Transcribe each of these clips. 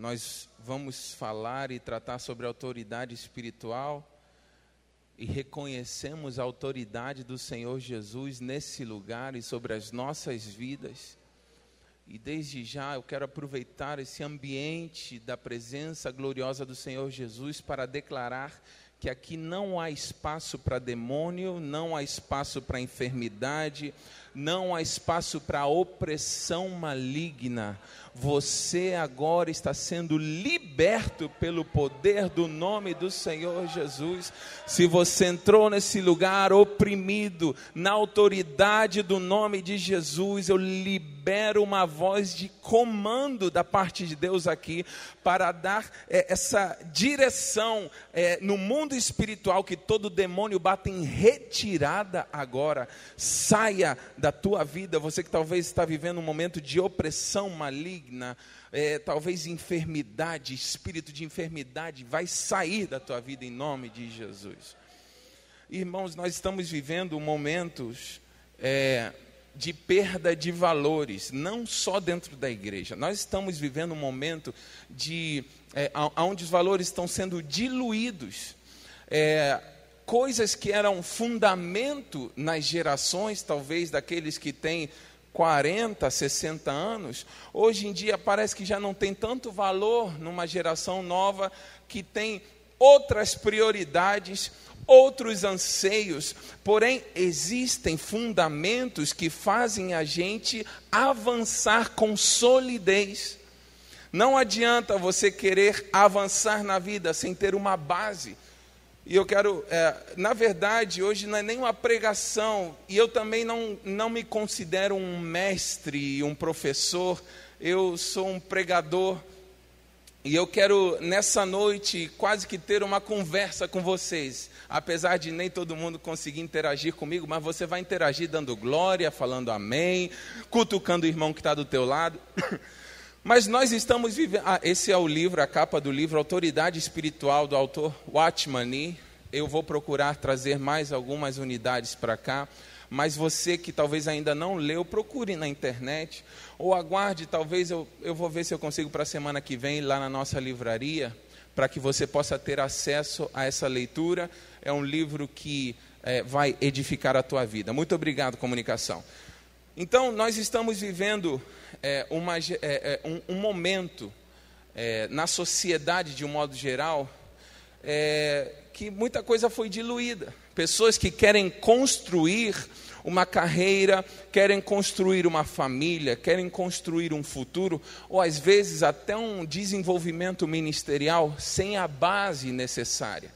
nós vamos falar e tratar sobre autoridade espiritual e reconhecemos a autoridade do Senhor Jesus nesse lugar e sobre as nossas vidas. E desde já eu quero aproveitar esse ambiente da presença gloriosa do Senhor Jesus para declarar que aqui não há espaço para demônio, não há espaço para enfermidade, não há espaço para opressão maligna. Você agora está sendo liberto pelo poder do nome do Senhor Jesus. Se você entrou nesse lugar oprimido, na autoridade do nome de Jesus, eu libero uma voz de comando da parte de Deus aqui para dar é, essa direção é, no mundo espiritual que todo demônio bate em retirada agora. Saia da tua vida, você que talvez está vivendo um momento de opressão maligna, é, talvez enfermidade, espírito de enfermidade, vai sair da tua vida em nome de Jesus. Irmãos, nós estamos vivendo momentos é, de perda de valores, não só dentro da igreja. Nós estamos vivendo um momento de é, onde os valores estão sendo diluídos. É, coisas que eram fundamento nas gerações, talvez daqueles que têm 40, 60 anos, hoje em dia parece que já não tem tanto valor numa geração nova que tem outras prioridades, outros anseios, porém existem fundamentos que fazem a gente avançar com solidez. Não adianta você querer avançar na vida sem ter uma base. E eu quero, é, na verdade, hoje não é nem uma pregação, e eu também não, não me considero um mestre, um professor, eu sou um pregador, e eu quero, nessa noite, quase que ter uma conversa com vocês, apesar de nem todo mundo conseguir interagir comigo, mas você vai interagir dando glória, falando amém, cutucando o irmão que está do teu lado. Mas nós estamos vivendo. Ah, esse é o livro, a capa do livro, Autoridade Espiritual, do autor Watchman. Eu vou procurar trazer mais algumas unidades para cá. Mas você que talvez ainda não leu, procure na internet. Ou aguarde, talvez eu, eu vou ver se eu consigo para a semana que vem, lá na nossa livraria, para que você possa ter acesso a essa leitura. É um livro que é, vai edificar a tua vida. Muito obrigado, comunicação. Então, nós estamos vivendo é, uma, é, é, um, um, momento é, na sociedade, de um modo geral, é, que muita coisa foi diluída. Pessoas que querem construir uma carreira, querem construir uma família, querem construir um futuro, ou às vezes até um desenvolvimento ministerial sem a base necessária.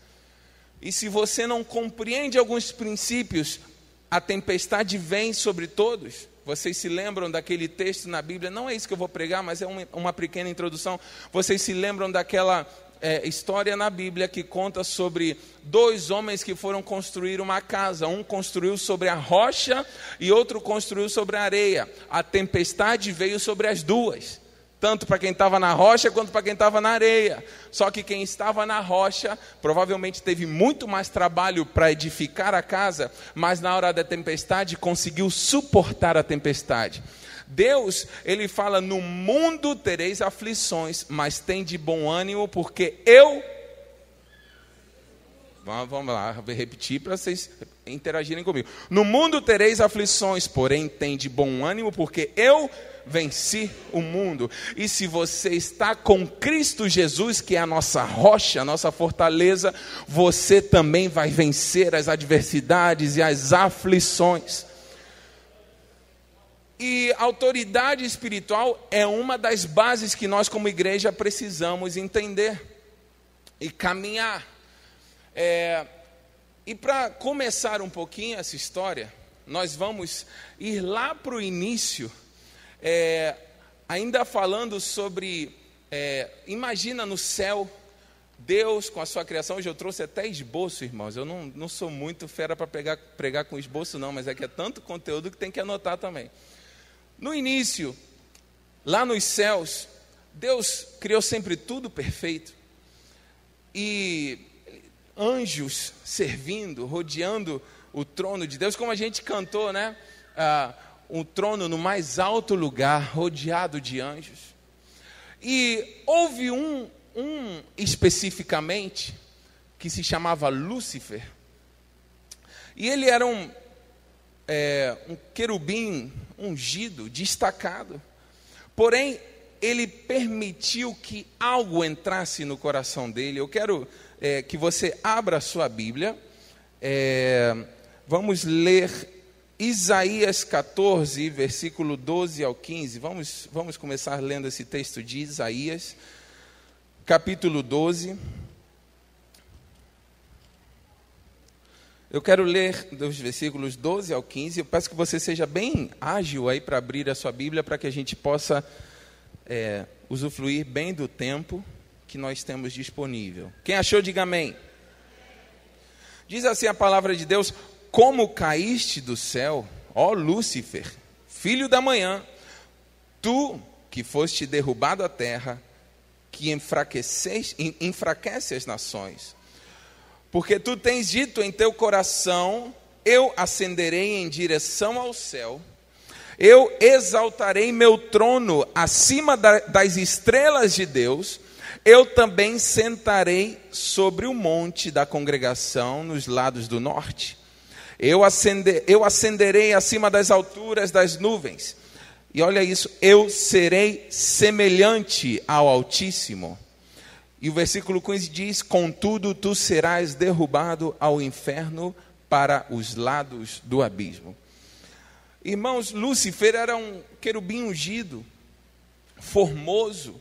E se você não compreende alguns princípios, a tempestade vem sobre todos. Vocês se lembram daquele texto na Bíblia? Não é isso que eu vou pregar, mas é uma, pequena introdução. Vocês se lembram daquela é, história na Bíblia que conta sobre dois homens que foram construir uma casa. Um construiu sobre a rocha e outro construiu sobre a areia. A tempestade veio sobre as duas tanto para quem estava na rocha quanto para quem estava na areia. Só que quem estava na rocha provavelmente teve muito mais trabalho para edificar a casa, mas na hora da tempestade conseguiu suportar a tempestade. Deus, ele fala: No mundo tereis aflições, mas tem de bom ânimo, porque eu. Vamos lá, vou repetir para vocês interagirem comigo. No mundo tereis aflições, porém tem de bom ânimo, porque eu venci o mundo. E se você está com Cristo Jesus, que é a nossa rocha, a nossa fortaleza, você também vai vencer as adversidades e as aflições. E autoridade espiritual é uma das bases que nós, como igreja, precisamos entender e caminhar. É, e para começar um pouquinho essa história, nós vamos ir lá para o início é, ainda falando sobre, é, imagina no céu, Deus com a sua criação, hoje eu trouxe até esboço, irmãos. Eu não, não sou muito fera para pregar com esboço, não, mas é que é tanto conteúdo que tem que anotar também. No início, lá nos céus, Deus criou sempre tudo perfeito. E anjos servindo, rodeando o trono de Deus, como a gente cantou, né? Ah, um trono no mais alto lugar, rodeado de anjos. E houve um, um especificamente que se chamava Lúcifer. E ele era um, é, um querubim ungido, destacado. Porém, ele permitiu que algo entrasse no coração dele. Eu quero é, que você abra a sua Bíblia. É, vamos ler Isaías 14, versículo 12 ao 15. Vamos, vamos começar lendo esse texto de Isaías, capítulo 12. Eu quero ler dos versículos 12 ao 15. Eu peço que você seja bem ágil aí para abrir a sua Bíblia, para que a gente possa é, usufruir bem do tempo que nós temos disponível. Quem achou, diga amém. Diz assim a palavra de Deus: como caíste do céu, ó Lúcifer, filho da manhã, tu que foste derrubado à terra, que enfraquece as nações. Porque tu tens dito em teu coração: Eu ascenderei em direção ao céu, eu exaltarei meu trono acima das estrelas de Deus, eu também sentarei sobre o monte da congregação nos lados do norte. Eu, acender, eu ascenderei acima das alturas das nuvens. E olha isso, eu serei semelhante ao Altíssimo. E o versículo 15 diz: Contudo, tu serás derrubado ao inferno para os lados do abismo. Irmãos, Lúcifer era um querubim ungido, formoso.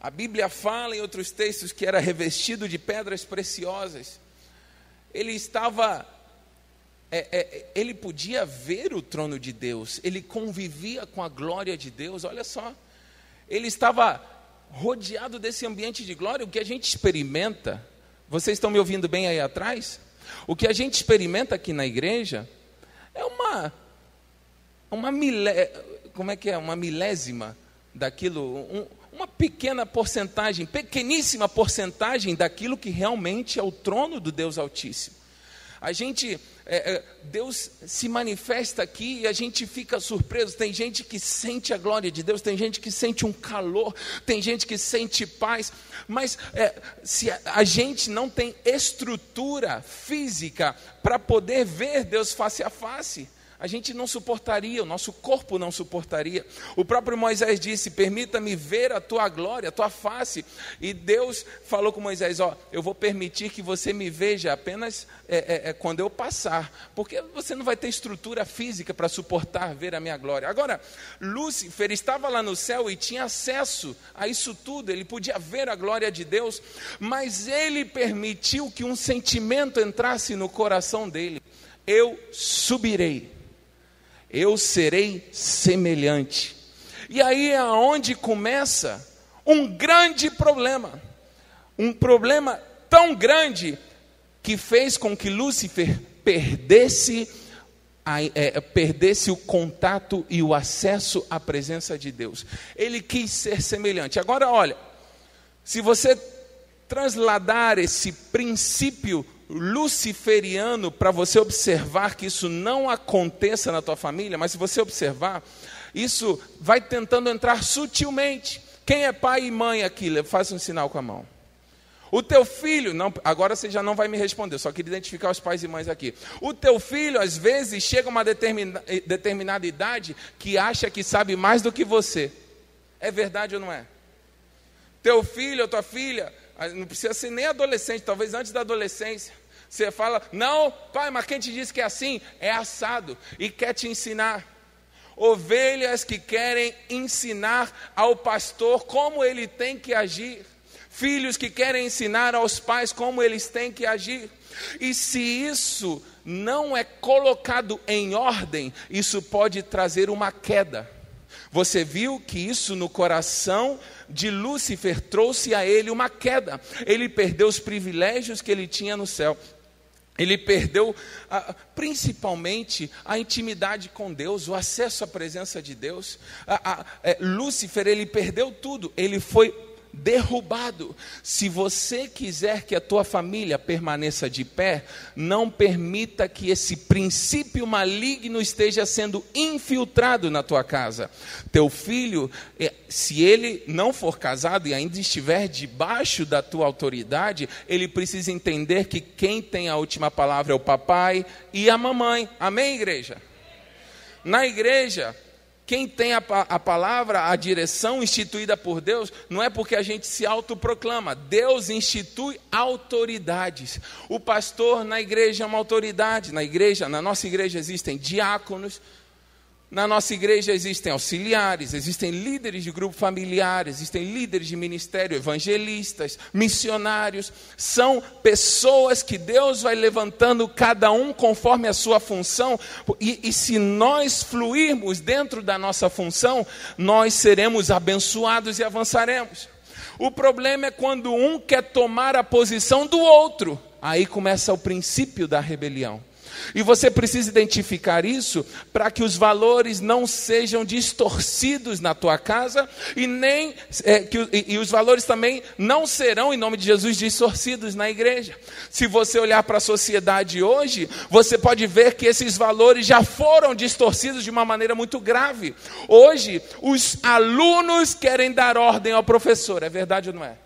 A Bíblia fala em outros textos que era revestido de pedras preciosas. Ele estava é, é, ele podia ver o trono de Deus, ele convivia com a glória de Deus, olha só, ele estava rodeado desse ambiente de glória, o que a gente experimenta, vocês estão me ouvindo bem aí atrás? O que a gente experimenta aqui na igreja é uma, uma milé, como é que é, uma milésima daquilo, um, uma pequena porcentagem, pequeníssima porcentagem daquilo que realmente é o trono do Deus Altíssimo. A gente, é, é, Deus se manifesta aqui e a gente fica surpreso. Tem gente que sente a glória de Deus, tem gente que sente um calor, tem gente que sente paz. Mas é, se a, a gente não tem estrutura física para poder ver Deus face a face, a gente não suportaria, o nosso corpo não suportaria. O próprio Moisés disse: Permita-me ver a tua glória, a tua face. E Deus falou com Moisés: Ó, eu vou permitir que você me veja apenas é, é, é, quando eu passar, porque você não vai ter estrutura física para suportar ver a minha glória. Agora, Lúcifer estava lá no céu e tinha acesso a isso tudo, ele podia ver a glória de Deus, mas ele permitiu que um sentimento entrasse no coração dele: Eu subirei eu serei semelhante. E aí é onde começa um grande problema. Um problema tão grande que fez com que Lúcifer perdesse, a, é, perdesse o contato e o acesso à presença de Deus. Ele quis ser semelhante. Agora, olha, se você transladar esse princípio luciferiano para você observar que isso não aconteça na tua família, mas se você observar, isso vai tentando entrar sutilmente. Quem é pai e mãe aqui? Faz um sinal com a mão. O teu filho, não, agora você já não vai me responder, só queria identificar os pais e mães aqui. O teu filho, às vezes, chega a uma determina, determinada idade que acha que sabe mais do que você. É verdade ou não é? Teu filho ou tua filha não precisa ser nem adolescente, talvez antes da adolescência. Você fala, não, pai, mas quem te disse que é assim? É assado e quer te ensinar. Ovelhas que querem ensinar ao pastor como ele tem que agir. Filhos que querem ensinar aos pais como eles têm que agir. E se isso não é colocado em ordem, isso pode trazer uma queda. Você viu que isso no coração de Lúcifer trouxe a ele uma queda. Ele perdeu os privilégios que ele tinha no céu. Ele perdeu principalmente a intimidade com Deus, o acesso à presença de Deus. É, Lúcifer, ele perdeu tudo. Ele foi derrubado. Se você quiser que a tua família permaneça de pé, não permita que esse princípio maligno esteja sendo infiltrado na tua casa. Teu filho, é, se ele não for casado e ainda estiver debaixo da tua autoridade, ele precisa entender que quem tem a última palavra é o papai e a mamãe. Amém, igreja? Na igreja, quem tem a, a, palavra, a direção instituída por Deus, não é porque a gente se autoproclama. Deus institui autoridades. O pastor na igreja é uma autoridade. Na igreja, na nossa igreja existem diáconos, na nossa igreja existem auxiliares, existem líderes de grupo familiar, existem líderes de ministério, evangelistas, missionários. São pessoas que Deus vai levantando cada um conforme a sua função. E, e se nós fluirmos dentro da nossa função, nós seremos abençoados e avançaremos. O problema é quando um quer tomar a posição do outro. Aí começa o princípio da rebelião. E você precisa identificar isso para que os valores não sejam distorcidos na tua casa e nem é, que, e, e os valores também não serão, em nome de Jesus, distorcidos na igreja. Se você olhar para a sociedade hoje, você pode ver que esses valores já foram distorcidos de uma maneira muito grave. Hoje, os alunos querem dar ordem ao professor, é verdade ou não é?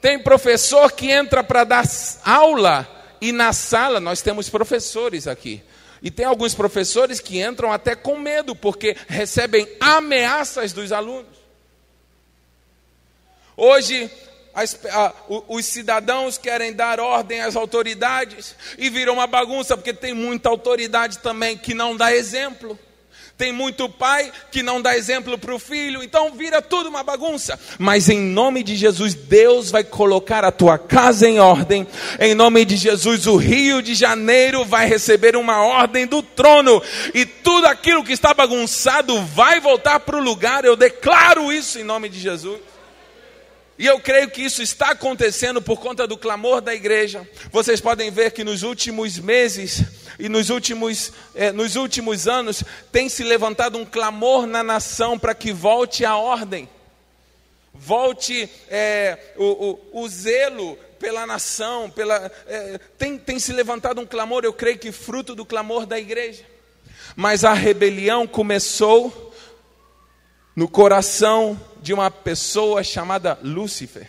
Tem professor que entra para dar aula e na sala nós temos professores aqui. E tem alguns professores que entram até com medo, porque recebem ameaças dos alunos. Hoje, as, a, os cidadãos querem dar ordem às autoridades e viram uma bagunça, porque tem muita autoridade também que não dá exemplo. Tem muito pai que não dá exemplo para o filho, então vira tudo uma bagunça. Mas em nome de Jesus, Deus vai colocar a tua casa em ordem. Em nome de Jesus, o Rio de Janeiro vai receber uma ordem do trono. E tudo aquilo que está bagunçado vai voltar para o lugar. Eu declaro isso em nome de Jesus. E eu creio que isso está acontecendo por conta do clamor da igreja. Vocês podem ver que nos últimos meses e nos últimos, eh, nos últimos anos tem se levantado um clamor na nação para que volte a ordem, volte eh, o, o, o, zelo pela nação, pela, eh, tem, tem se levantado um clamor, eu creio que fruto do clamor da igreja. Mas a rebelião começou no coração de uma pessoa chamada Lúcifer.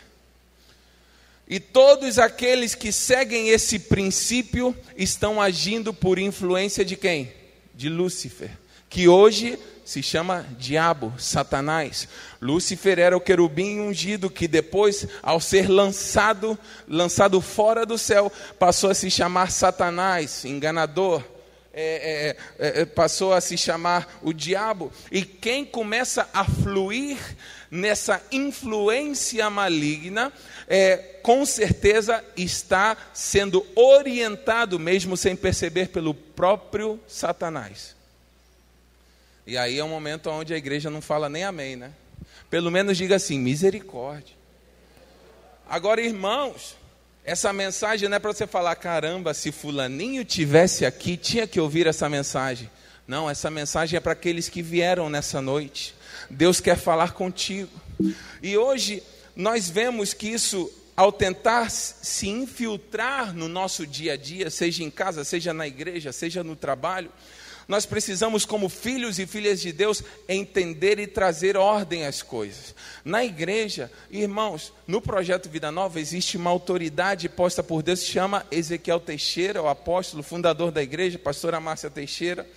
E todos aqueles que seguem esse princípio estão agindo por influência de quem? De Lúcifer, que hoje se chama diabo, Satanás. Lúcifer era o querubim ungido que depois, ao ser lançado, lançado fora do céu, passou a se chamar Satanás, enganador. É, é, é, é passou a se chamar o diabo, e quem começa a fluir nessa influência maligna é, com certeza está sendo orientado, mesmo sem perceber, pelo próprio Satanás. E aí é um momento onde a igreja não fala nem amém, né? Pelo menos diga assim: misericórdia. Agora, irmãos, essa mensagem não é para você falar, caramba, se Fulaninho tivesse aqui, tinha que ouvir essa mensagem. Não, essa mensagem é para aqueles que vieram nessa noite. Deus quer falar contigo. E hoje nós vemos que isso, ao tentar se infiltrar no nosso dia a dia, seja em casa, seja na igreja, seja no trabalho, nós precisamos, como filhos e filhas de Deus, entender e trazer ordem às coisas. Na igreja, irmãos, no projeto Vida Nova existe uma autoridade posta por Deus, chama Ezequiel Teixeira, o apóstolo, fundador da igreja, pastora Márcia Teixeira.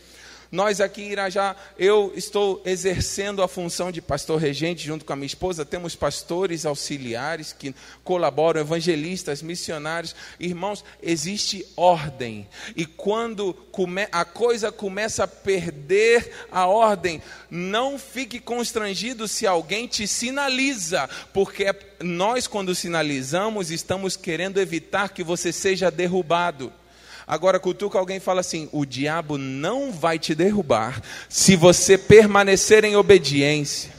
Nós aqui em Irajá, eu estou exercendo a função de pastor regente junto com a minha esposa. Temos pastores auxiliares que colaboram, evangelistas, missionários. Irmãos, existe ordem. E quando a coisa começa a perder a ordem, não fique constrangido se alguém te sinaliza, porque nós, quando sinalizamos, estamos querendo evitar que você seja derrubado. Agora cutuca alguém e fala assim: o diabo não vai te derrubar se você permanecer em obediência.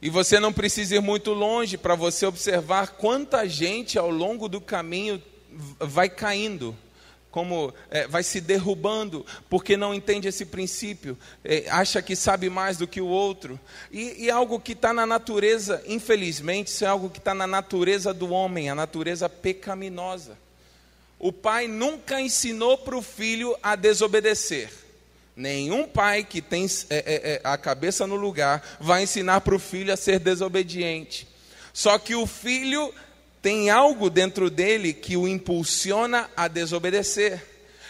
E você não precisa ir muito longe para você observar quanta gente ao longo do caminho vai caindo como é, vai se derrubando, porque não entende esse princípio, é, acha que sabe mais do que o outro. E, e algo que está na natureza, infelizmente, isso é algo que está na natureza do homem, a natureza pecaminosa. O pai nunca ensinou para o filho a desobedecer. Nenhum pai que tem é, é, é, a cabeça no lugar vai ensinar para o filho a ser desobediente. Só que o filho tem algo dentro dele que o impulsiona a desobedecer.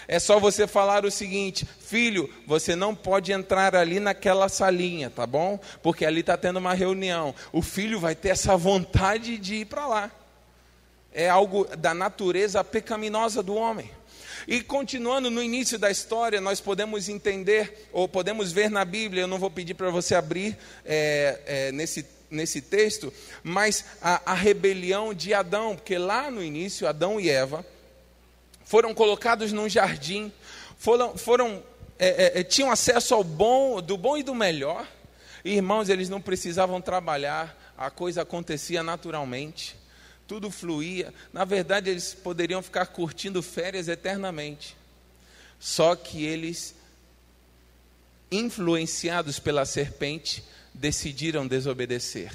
É só você falar o seguinte: filho, você não pode entrar ali naquela salinha, tá bom? Porque ali está tendo uma reunião. O filho vai ter essa vontade de ir para lá. É algo da natureza pecaminosa do homem. E continuando no início da história, nós podemos entender, ou podemos ver na Bíblia, eu não vou pedir para você abrir é, é, nesse, nesse texto, mas a, a rebelião de Adão, porque lá no início, Adão e Eva foram colocados num jardim, foram, foram é, é, é tinham acesso ao bom, do bom e do melhor. E, irmãos, eles não precisavam trabalhar, a coisa acontecia naturalmente tudo fluía. Na verdade, eles poderiam ficar curtindo férias eternamente. Só que eles, influenciados pela serpente, decidiram desobedecer.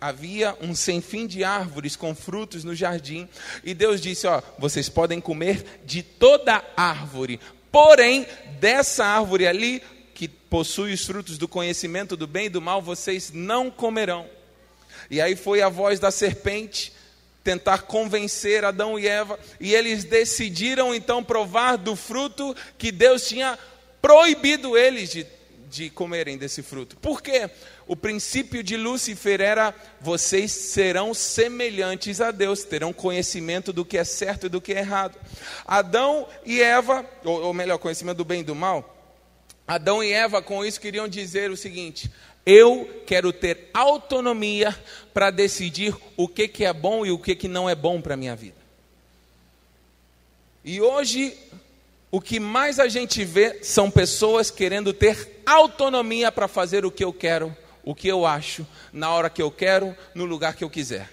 Havia um sem fim de árvores com frutos no jardim, e Deus disse: Ó, vocês podem comer de toda árvore, porém, dessa árvore ali, que possui os frutos do conhecimento do bem e do mal, vocês não comerão. E aí foi a voz da serpente tentar convencer Adão e Eva, e eles decidiram então provar do fruto que Deus tinha proibido eles de, de comerem desse fruto. Por quê? O princípio de Lúcifer era: vocês serão semelhantes a Deus, terão conhecimento do que é certo e do que é errado. Adão e Eva, ou, ou melhor, conhecimento do bem e do mal. Adão e Eva com isso queriam dizer o seguinte: eu quero ter autonomia para decidir o que, que é bom e o que, que não é bom para a minha vida. E hoje, o que mais a gente vê são pessoas querendo ter autonomia para fazer o que eu quero, o que eu acho, na hora que eu quero, no lugar que eu quiser.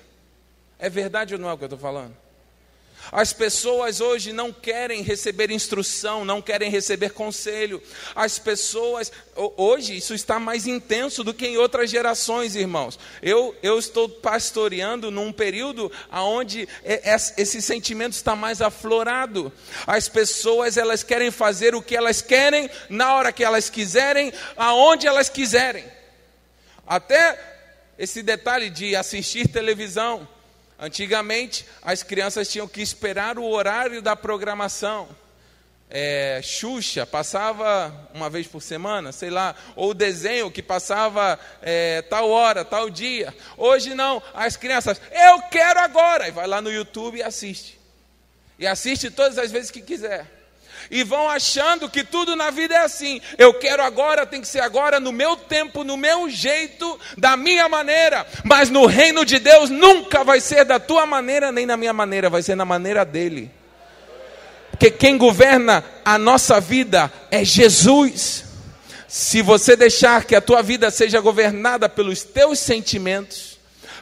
É verdade ou não é o que eu estou falando? As pessoas hoje não querem receber instrução, não querem receber conselho. As pessoas, hoje, isso está mais intenso do que em outras gerações, irmãos. Eu, eu estou pastoreando num período onde esse sentimento está mais aflorado. As pessoas, elas querem fazer o que elas querem, na hora que elas quiserem, aonde elas quiserem. Até esse detalhe de assistir televisão. Antigamente, as crianças tinham que esperar o horário da programação. É, Xuxa passava uma vez por semana, sei lá, ou desenho que passava é, tal hora, tal dia. Hoje não, as crianças, eu quero agora, e vai lá no YouTube e assiste. E assiste todas as vezes que quiser e vão achando que tudo na vida é assim. Eu quero agora, tem que ser agora, no meu tempo, no meu jeito, da minha maneira. Mas no reino de Deus nunca vai ser da tua maneira, nem na minha maneira, vai ser na maneira dele. Porque quem governa a nossa vida é Jesus. Se você deixar que a tua vida seja governada pelos teus sentimentos,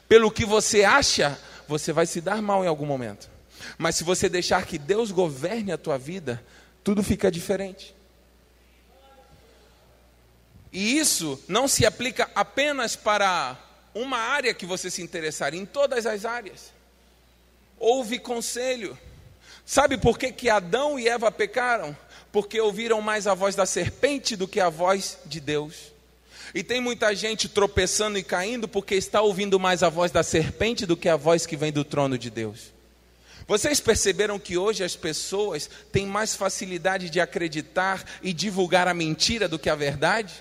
pelo que você acha, você vai se dar mal em algum momento. Mas se você deixar que Deus governe a tua vida, tudo fica diferente. E isso não se aplica apenas para uma área que você se interessar, em todas as áreas. Houve conselho. Sabe por que, que Adão e Eva pecaram? Porque ouviram mais a voz da serpente do que a voz de Deus. E tem muita gente tropeçando e caindo porque está ouvindo mais a voz da serpente do que a voz que vem do trono de Deus. Vocês perceberam que hoje as pessoas têm mais facilidade de acreditar e divulgar a mentira do que a verdade?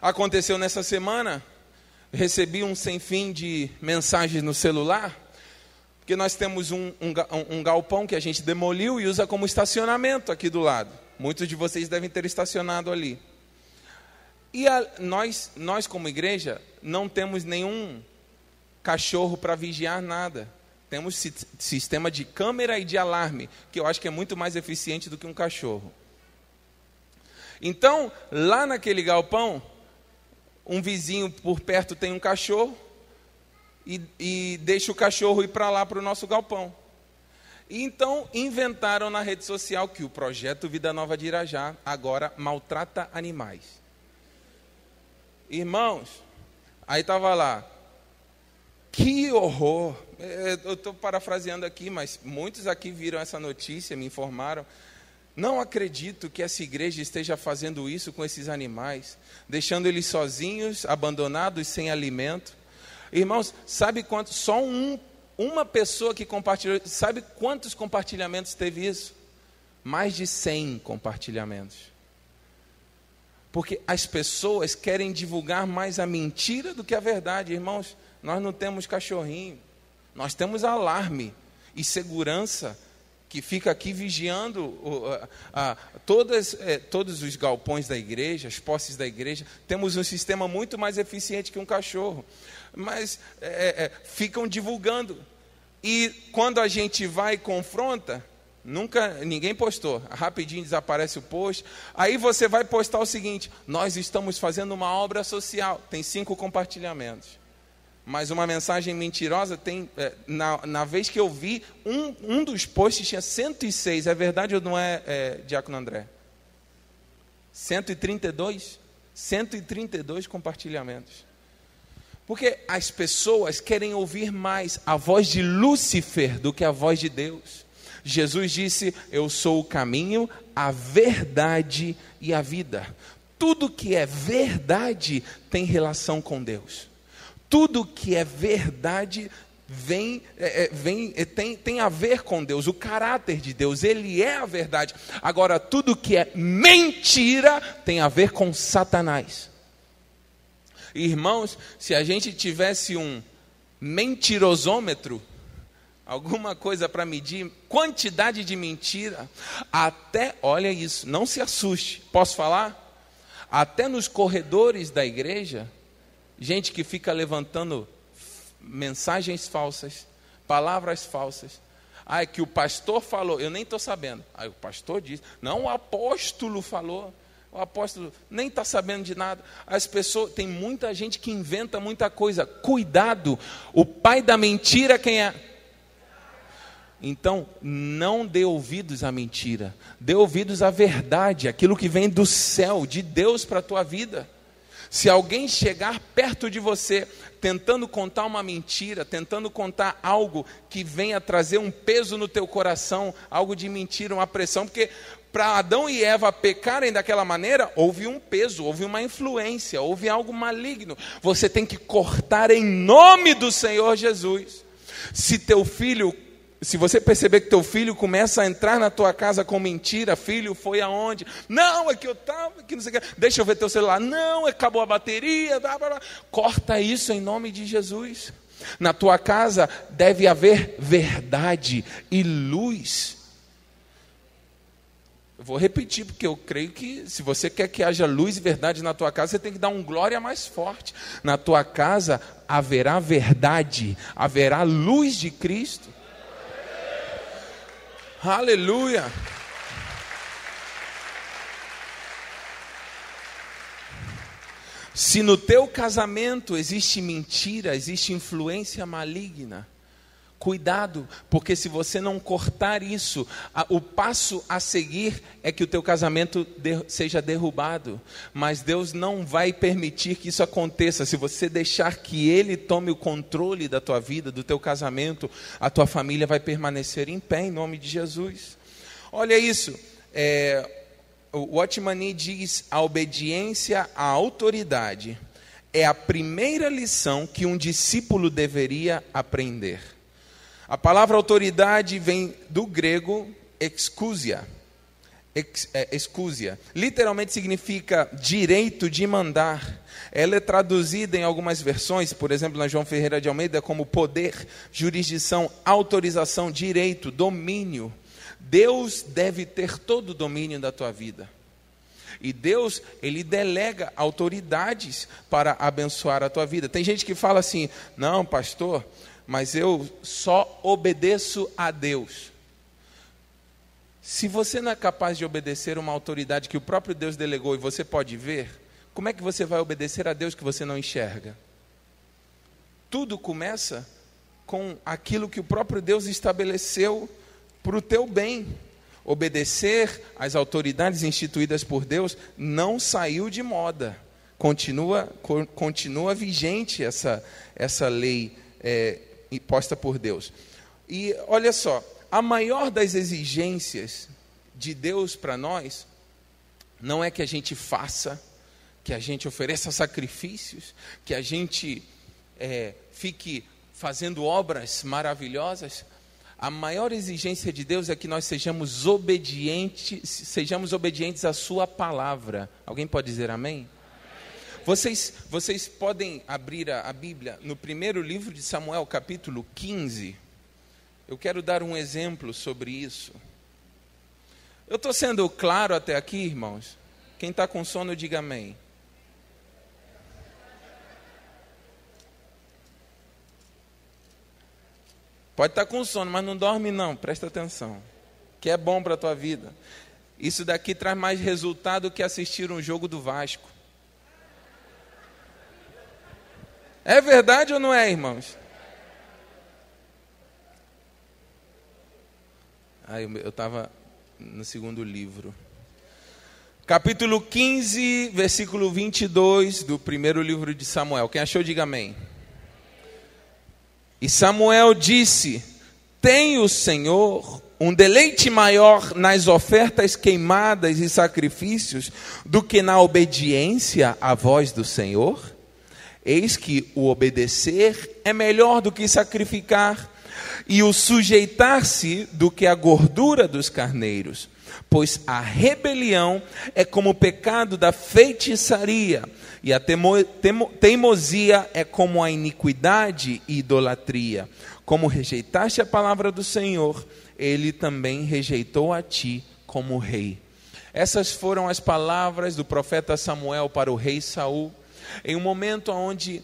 Aconteceu nessa semana, recebi um sem fim de mensagens no celular, porque nós temos um, um, um galpão que a gente demoliu e usa como estacionamento aqui do lado. Muitos de vocês devem ter estacionado ali. E a, nós, nós, como igreja, não temos nenhum cachorro para vigiar nada temos sistema de câmera e de alarme, que eu acho que é muito mais eficiente do que um cachorro. Então, lá naquele galpão, um vizinho por perto tem um cachorro e, e deixa o cachorro ir para lá para o nosso galpão. E então inventaram na rede social que o projeto Vida Nova de Irajá agora maltrata animais. Irmãos, aí estava lá, que horror! É, eu estou parafraseando aqui, mas muitos aqui viram essa notícia, me informaram. Não acredito que essa igreja esteja fazendo isso com esses animais, deixando eles sozinhos, abandonados, sem alimento. Irmãos, sabe quanto? Só um, uma pessoa que compartilhou, sabe quantos compartilhamentos teve isso? Mais de 100 compartilhamentos. Porque as pessoas querem divulgar mais a mentira do que a verdade, irmãos. Nós não temos cachorrinho, nós temos alarme e segurança que fica aqui vigiando a, a, todas, é, todos os galpões da igreja, as posses da igreja. Temos um sistema muito mais eficiente que um cachorro, mas é, é, ficam divulgando. E quando a gente vai e confronta, nunca ninguém postou, rapidinho desaparece o post. Aí você vai postar o seguinte: nós estamos fazendo uma obra social, tem cinco compartilhamentos. Mas uma mensagem mentirosa tem. É, na, na vez que eu vi, um, um dos posts tinha 106. É verdade ou não é, é Diácono André? 132? 132 compartilhamentos. Porque as pessoas querem ouvir mais a voz de Lúcifer do que a voz de Deus. Jesus disse: Eu sou o caminho, a verdade e a vida. Tudo que é verdade tem relação com Deus tudo que é verdade vem, é, é, vem é, tem, tem a ver com Deus, o caráter de Deus, Ele é a verdade. Agora, tudo que é mentira tem a ver com Satanás. Irmãos, se a gente tivesse um mentirosômetro, alguma coisa para medir quantidade de mentira, até, olha isso, não se assuste, posso falar? Até nos corredores da igreja, gente que fica levantando mensagens falsas, palavras falsas. Ah, é que o pastor falou, eu nem estou sabendo. Aí o pastor diz, não, o apóstolo falou. O apóstolo nem está sabendo de nada. As pessoas, tem muita gente que inventa muita coisa. Cuidado, o pai da mentira quem é? Então, não dê ouvidos à mentira, dê ouvidos à verdade, aquilo que vem do céu, de Deus para a tua vida. Se alguém chegar perto de você tentando contar uma mentira, tentando contar algo que venha trazer um peso no teu coração, algo de mentira, uma pressão, porque para Adão e Eva pecarem daquela maneira, houve um peso, houve uma influência, houve algo maligno. Você tem que cortar em nome do Senhor Jesus. Se teu filho se você perceber que teu filho começa a entrar na tua casa com mentira, filho, foi aonde? Não, é que eu estava, que não sei o que. Deixa eu ver teu celular. Não, acabou a bateria. Blá, blá, blá. Corta isso em nome de Jesus. Na tua casa deve haver verdade e luz. Eu vou repetir, porque eu creio que se você quer que haja luz e verdade na tua casa, você tem que dar um glória mais forte. Na tua casa haverá verdade, haverá luz de Cristo. Aleluia. Se no teu casamento existe mentira, existe influência maligna, Cuidado, porque se você não cortar isso, a, o passo a seguir é que o teu casamento de, seja derrubado. Mas Deus não vai permitir que isso aconteça. Se você deixar que Ele tome o controle da tua vida, do teu casamento, a tua família vai permanecer em pé em nome de Jesus. Olha isso. É, o Watchmani diz: a obediência à autoridade é a primeira lição que um discípulo deveria aprender. A palavra autoridade vem do grego excusia. Ex, é, excusia. Literalmente significa direito de mandar. Ela é traduzida em algumas versões, por exemplo, na João Ferreira de Almeida, como poder, jurisdição, autorização, direito, domínio. Deus deve ter todo o domínio da tua vida. E Deus, ele delega autoridades para abençoar a tua vida. Tem gente que fala assim: "Não, pastor, mas eu só obedeço a Deus. Se você não é capaz de obedecer uma autoridade que o próprio Deus delegou e você pode ver, como é que você vai obedecer a Deus que você não enxerga? Tudo começa com aquilo que o próprio Deus estabeleceu para o teu bem. Obedecer às autoridades instituídas por Deus não saiu de moda. Continua, continua vigente essa, essa lei é, imposta por Deus. E olha só, a maior das exigências de Deus para nós não é que a gente faça, que a gente ofereça sacrifícios, que a gente é, fique fazendo obras maravilhosas. A maior exigência de Deus é que nós sejamos obedientes, sejamos obedientes à Sua palavra. Alguém pode dizer amém? Vocês, vocês podem abrir a, a Bíblia no primeiro livro de Samuel, capítulo 15. Eu quero dar um exemplo sobre isso. Eu estou sendo claro até aqui, irmãos? Quem está com sono, diga amém. Pode estar tá com sono, mas não dorme não, presta atenção. Que é bom para a tua vida. Isso daqui traz mais resultado que assistir um jogo do Vasco. É verdade ou não é, irmãos? Ah, eu estava no segundo livro. Capítulo 15, versículo 22 do primeiro livro de Samuel. Quem achou, diga amém. E Samuel disse: Tem o Senhor um deleite maior nas ofertas queimadas e sacrifícios do que na obediência à voz do Senhor? Eis que o obedecer é melhor do que sacrificar, e o sujeitar-se do que a gordura dos carneiros. Pois a rebelião é como o pecado da feitiçaria, e a temo, temo, teimosia é como a iniquidade e idolatria. Como rejeitaste a palavra do Senhor, ele também rejeitou a ti como rei. Essas foram as palavras do profeta Samuel para o rei Saul em um momento onde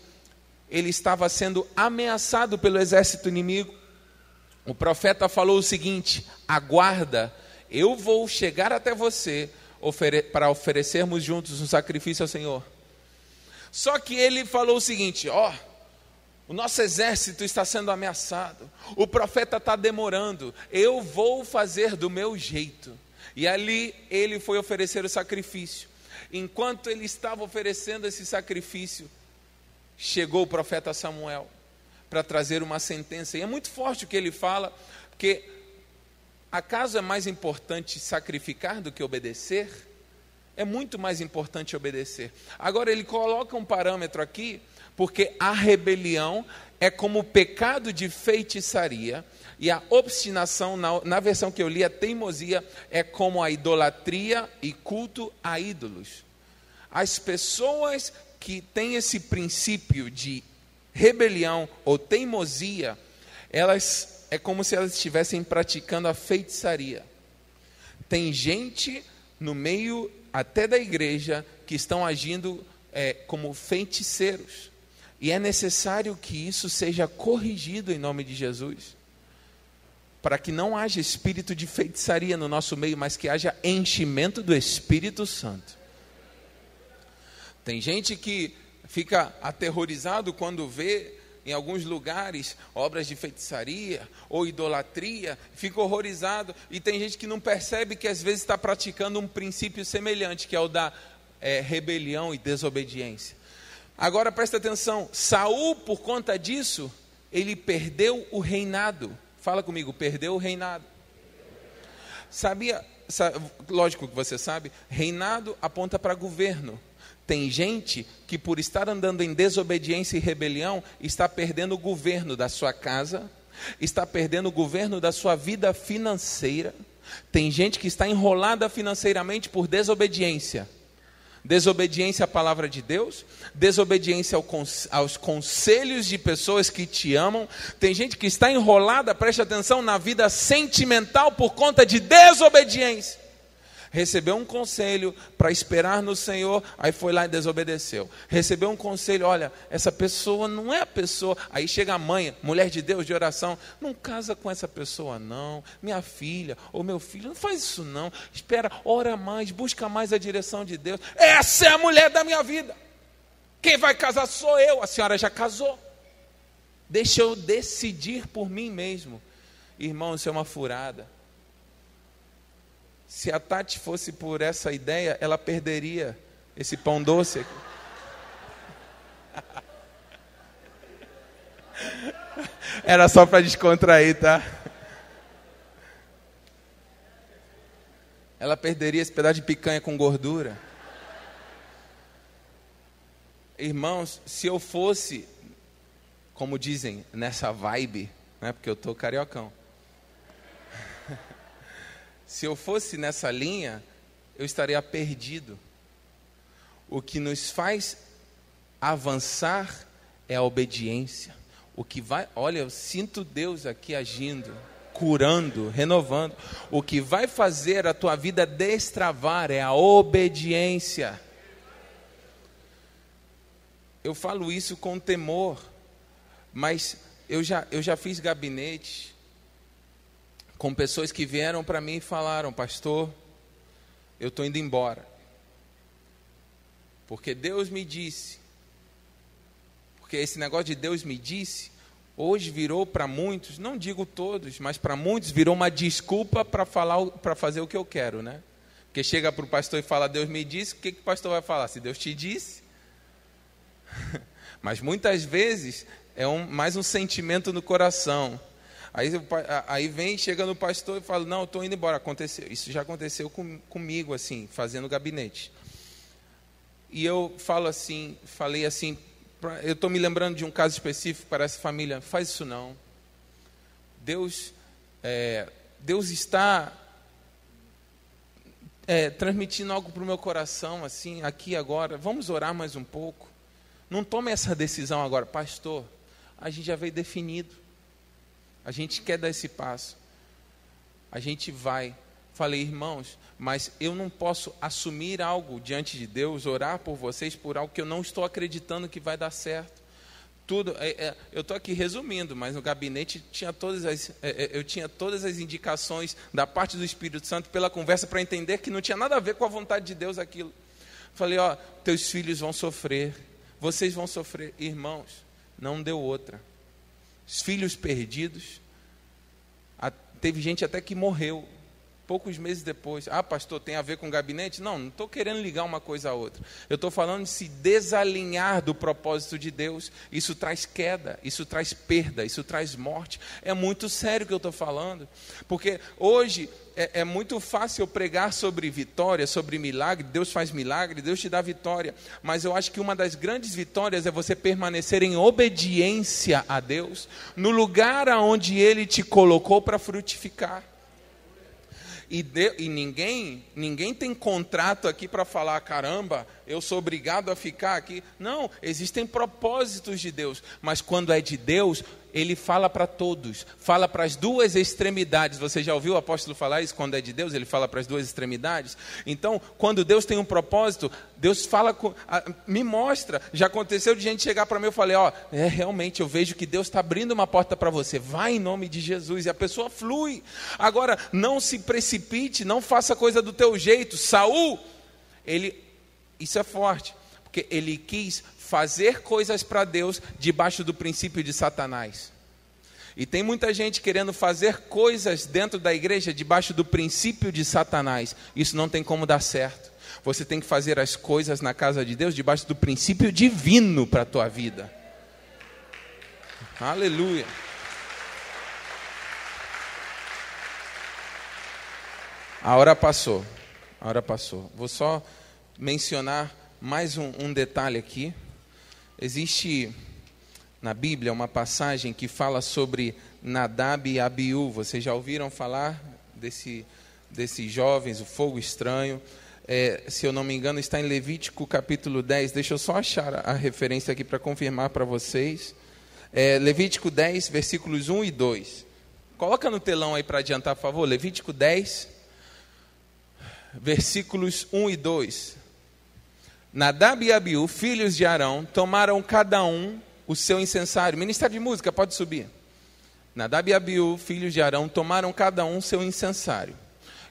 ele estava sendo ameaçado pelo exército inimigo, o profeta falou o seguinte: aguarda, eu vou chegar até você ofere para oferecermos juntos um sacrifício ao Senhor. Só que ele falou o seguinte: ó, o nosso exército está sendo ameaçado, o profeta está demorando, eu vou fazer do meu jeito. E ali ele foi oferecer o sacrifício enquanto ele estava oferecendo esse sacrifício, chegou o profeta Samuel para trazer uma sentença. E é muito forte o que ele fala, porque acaso é mais importante sacrificar do que obedecer? É muito mais importante obedecer. Agora ele coloca um parâmetro aqui, porque a rebelião é como o pecado de feitiçaria, e a obstinação, na, na versão que eu li, a teimosia, é como a idolatria e culto a ídolos. As pessoas que têm esse princípio de rebelião ou teimosia, elas é como se elas estivessem praticando a feitiçaria. Tem gente no meio até da igreja que estão agindo é, como feiticeiros. E é necessário que isso seja corrigido em nome de Jesus para que não haja espírito de feitiçaria no nosso meio, mas que haja enchimento do Espírito Santo. Tem gente que fica aterrorizado quando vê em alguns lugares obras de feitiçaria ou idolatria, fica horrorizado. E tem gente que não percebe que às vezes está praticando um princípio semelhante, que é o da é, rebelião e desobediência. Agora presta atenção: Saul, por conta disso, ele perdeu o reinado. Fala comigo, perdeu o reinado. Sabia, lógico que você sabe, reinado aponta para governo. Tem gente que, por estar andando em desobediência e rebelião, está perdendo o governo da sua casa, está perdendo o governo da sua vida financeira. Tem gente que está enrolada financeiramente por desobediência desobediência à palavra de Deus, desobediência aos conselhos de pessoas que te amam. Tem gente que está enrolada, preste atenção, na vida sentimental por conta de desobediência recebeu um conselho para esperar no Senhor, aí foi lá e desobedeceu. Recebeu um conselho, olha, essa pessoa não é a pessoa. Aí chega a mãe, mulher de Deus, de oração, não casa com essa pessoa não, minha filha ou meu filho, não faz isso não. Espera, ora mais, busca mais a direção de Deus. Essa é a mulher da minha vida. Quem vai casar sou eu, a senhora já casou. Deixa eu decidir por mim mesmo. Irmão, isso é uma furada. Se a Tati fosse por essa ideia, ela perderia esse pão doce aqui. Era só para descontrair, tá? Ela perderia esse pedaço de picanha com gordura. Irmãos, se eu fosse, como dizem, nessa vibe, né, porque eu tô cariocão. se eu fosse nessa linha, eu estaria perdido. O que nos faz avançar é a obediência. O que vai, olha, eu sinto Deus aqui agindo, curando, renovando. O que vai fazer a tua vida destravar é a obediência. Eu falo isso com temor, mas eu já, eu já fiz gabinete com pessoas que vieram para mim e falaram: Pastor, eu estou indo embora. Porque Deus me disse porque esse negócio de Deus me disse, hoje virou para muitos, não digo todos, mas para muitos virou uma desculpa para falar, para fazer o que eu quero, né? Porque chega para o pastor e fala, Deus me disse, o que, que o pastor vai falar? Se Deus te disse. mas muitas vezes é um, mais um sentimento no coração. Aí, aí vem, chega no pastor e fala, não, estou indo embora. Aconteceu, isso já aconteceu com, comigo, assim, fazendo gabinete. E eu falo assim, falei assim, eu estou me lembrando de um caso específico para essa família. Faz isso não. Deus, é, Deus está é, transmitindo algo para o meu coração, assim, aqui agora. Vamos orar mais um pouco. Não tome essa decisão agora, pastor. A gente já veio definido. A gente quer dar esse passo. A gente vai. Falei, irmãos, mas eu não posso assumir algo diante de Deus, orar por vocês por algo que eu não estou acreditando que vai dar certo. Tudo, é, é, eu estou aqui resumindo, mas no gabinete tinha todas as, é, é, eu tinha todas as indicações da parte do Espírito Santo pela conversa para entender que não tinha nada a ver com a vontade de Deus aquilo. Falei, ó, teus filhos vão sofrer, vocês vão sofrer, irmãos, não deu outra. Os filhos perdidos, teve gente até que morreu poucos meses depois, ah, pastor, tem a ver com gabinete? Não, não estou querendo ligar uma coisa a outra. Eu estou falando de se desalinhar do propósito de Deus. Isso traz queda, isso traz perda, isso traz morte. É muito sério o que eu estou falando, porque hoje é, é, muito fácil eu pregar sobre vitória, sobre milagre. Deus faz milagre, Deus te dá vitória. Mas eu acho que uma das grandes vitórias é você permanecer em obediência a Deus, no lugar aonde Ele te colocou para frutificar. E, de, e ninguém, ninguém tem contrato aqui para falar, caramba, eu sou obrigado a ficar aqui. Não, existem propósitos de Deus, mas quando é de Deus, ele fala para todos, fala para as duas extremidades. Você já ouviu o apóstolo falar isso? Quando é de Deus, ele fala para as duas extremidades. Então, quando Deus tem um propósito, Deus fala, com, me mostra. Já aconteceu de gente chegar para mim, eu falei: Ó, é realmente, eu vejo que Deus está abrindo uma porta para você. Vai em nome de Jesus. E a pessoa flui. Agora, não se precipite, não faça coisa do teu jeito. Saul, ele, isso é forte, porque ele quis fazer coisas para Deus debaixo do princípio de Satanás. E tem muita gente querendo fazer coisas dentro da igreja debaixo do princípio de Satanás. Isso não tem como dar certo. Você tem que fazer as coisas na casa de Deus debaixo do princípio divino para a tua vida. Aleluia. A hora passou. A hora passou. Vou só mencionar mais um, um detalhe aqui. Existe na Bíblia uma passagem que fala sobre Nadab e Abiú. Vocês já ouviram falar desse, desses jovens, o fogo estranho? É, se eu não me engano, está em Levítico capítulo 10. Deixa eu só achar a referência aqui para confirmar para vocês. É, Levítico 10, versículos 1 e 2. Coloca no telão aí para adiantar, por favor. Levítico 10, versículos 1 e 2. Nadab e Abiú, filhos de Arão, tomaram cada um o seu incensário. Ministério de música, pode subir. Nadab e Abiú, filhos de Arão, tomaram cada um seu incensário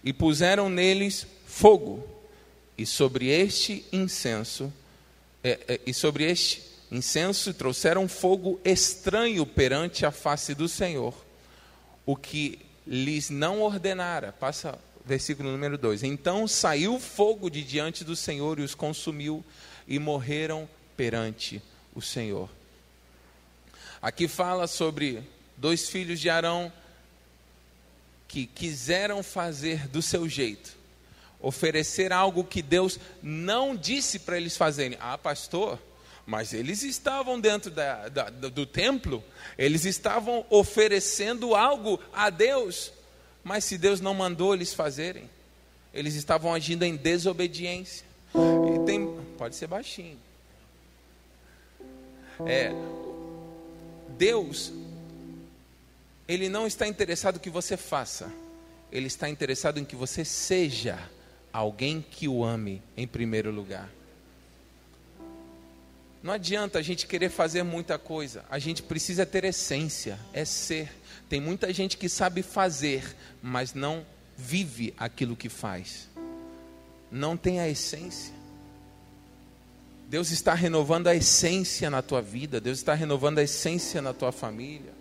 e puseram neles fogo. E sobre este incenso, é, é, e sobre este incenso trouxeram fogo estranho perante a face do Senhor, o que lhes não ordenara. Passa versículo número 2: Então saiu fogo de diante do Senhor e os consumiu, e morreram perante o Senhor. Aqui fala sobre dois filhos de Arão que quiseram fazer do seu jeito, oferecer algo que Deus não disse para eles fazerem. Ah, pastor, mas eles estavam dentro da, da, do templo, eles estavam oferecendo algo a Deus, mas se Deus não mandou eles fazerem, eles estavam agindo em desobediência. E tem, pode ser baixinho. É, Deus, Ele não está interessado que você faça, Ele está interessado em que você seja alguém que o ame em primeiro lugar. Não adianta a gente querer fazer muita coisa, a gente precisa ter essência, é ser. Tem muita gente que sabe fazer, mas não vive aquilo que faz, não tem a essência. Deus está renovando a essência na tua vida, Deus está renovando a essência na tua família.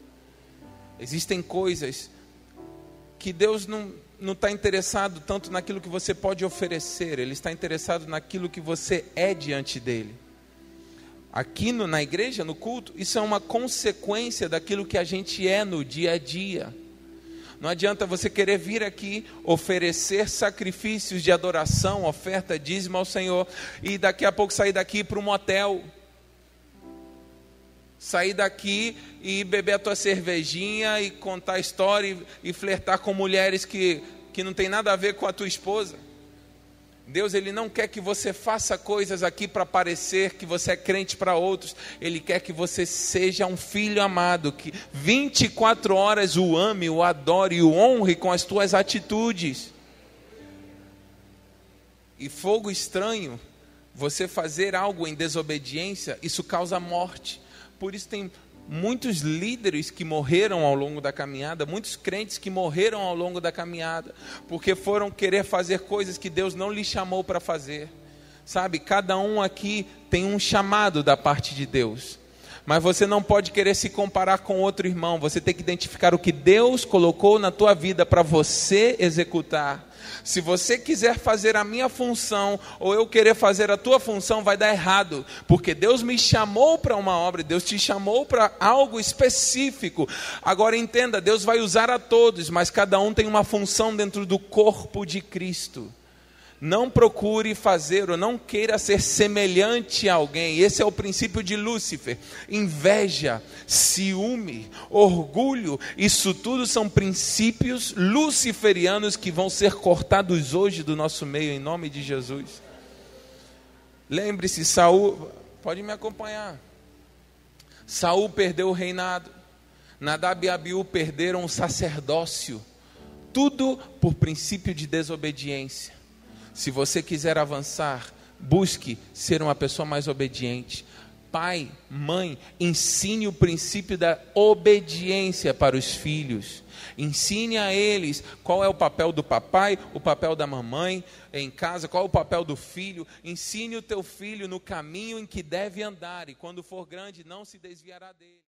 Existem coisas que Deus não não está interessado tanto naquilo que você pode oferecer, Ele está interessado naquilo que você é diante dEle. Aqui no, na igreja, no culto, isso é uma consequência daquilo que a gente é no dia a dia. Não adianta você querer vir aqui oferecer sacrifícios de adoração, oferta, dízimo ao Senhor, e daqui a pouco sair daqui para um motel. Sair daqui e beber a tua cervejinha e contar história e, e flertar com mulheres que, que não tem nada a ver com a tua esposa. Deus ele não quer que você faça coisas aqui para parecer que você é crente para outros. Ele quer que você seja um filho amado, que 24 horas o ame, o adore e o honre com as tuas atitudes. E fogo estranho, você fazer algo em desobediência, isso causa morte. Por isso tem muitos líderes que morreram ao longo da caminhada, muitos crentes que morreram ao longo da caminhada, porque foram querer fazer coisas que Deus não lhes chamou para fazer. Sabe, cada um aqui tem um chamado da parte de Deus. Mas você não pode querer se comparar com outro irmão, você tem que identificar o que Deus colocou na tua vida para você executar. Se você quiser fazer a minha função ou eu querer fazer a tua função, vai dar errado, porque Deus me chamou para uma obra, Deus te chamou para algo específico. Agora entenda, Deus vai usar a todos, mas cada um tem uma função dentro do corpo de Cristo. Não procure fazer ou não queira ser semelhante a alguém. Esse é o princípio de Lúcifer. Inveja, ciúme, orgulho, isso tudo são princípios luciferianos que vão ser cortados hoje do nosso meio em nome de Jesus. Lembre-se, Saul, pode me acompanhar. Saul perdeu o reinado. Nadab e Abiú perderam o sacerdócio. Tudo por princípio de desobediência. Se você quiser avançar, busque ser uma pessoa mais obediente. Pai, mãe, ensine o princípio da obediência para os filhos. Ensine a eles qual é o papel do papai, o papel da mamãe em casa, qual é o papel do filho. Ensine o teu filho no caminho em que deve andar, e quando for grande, não se desviará dele.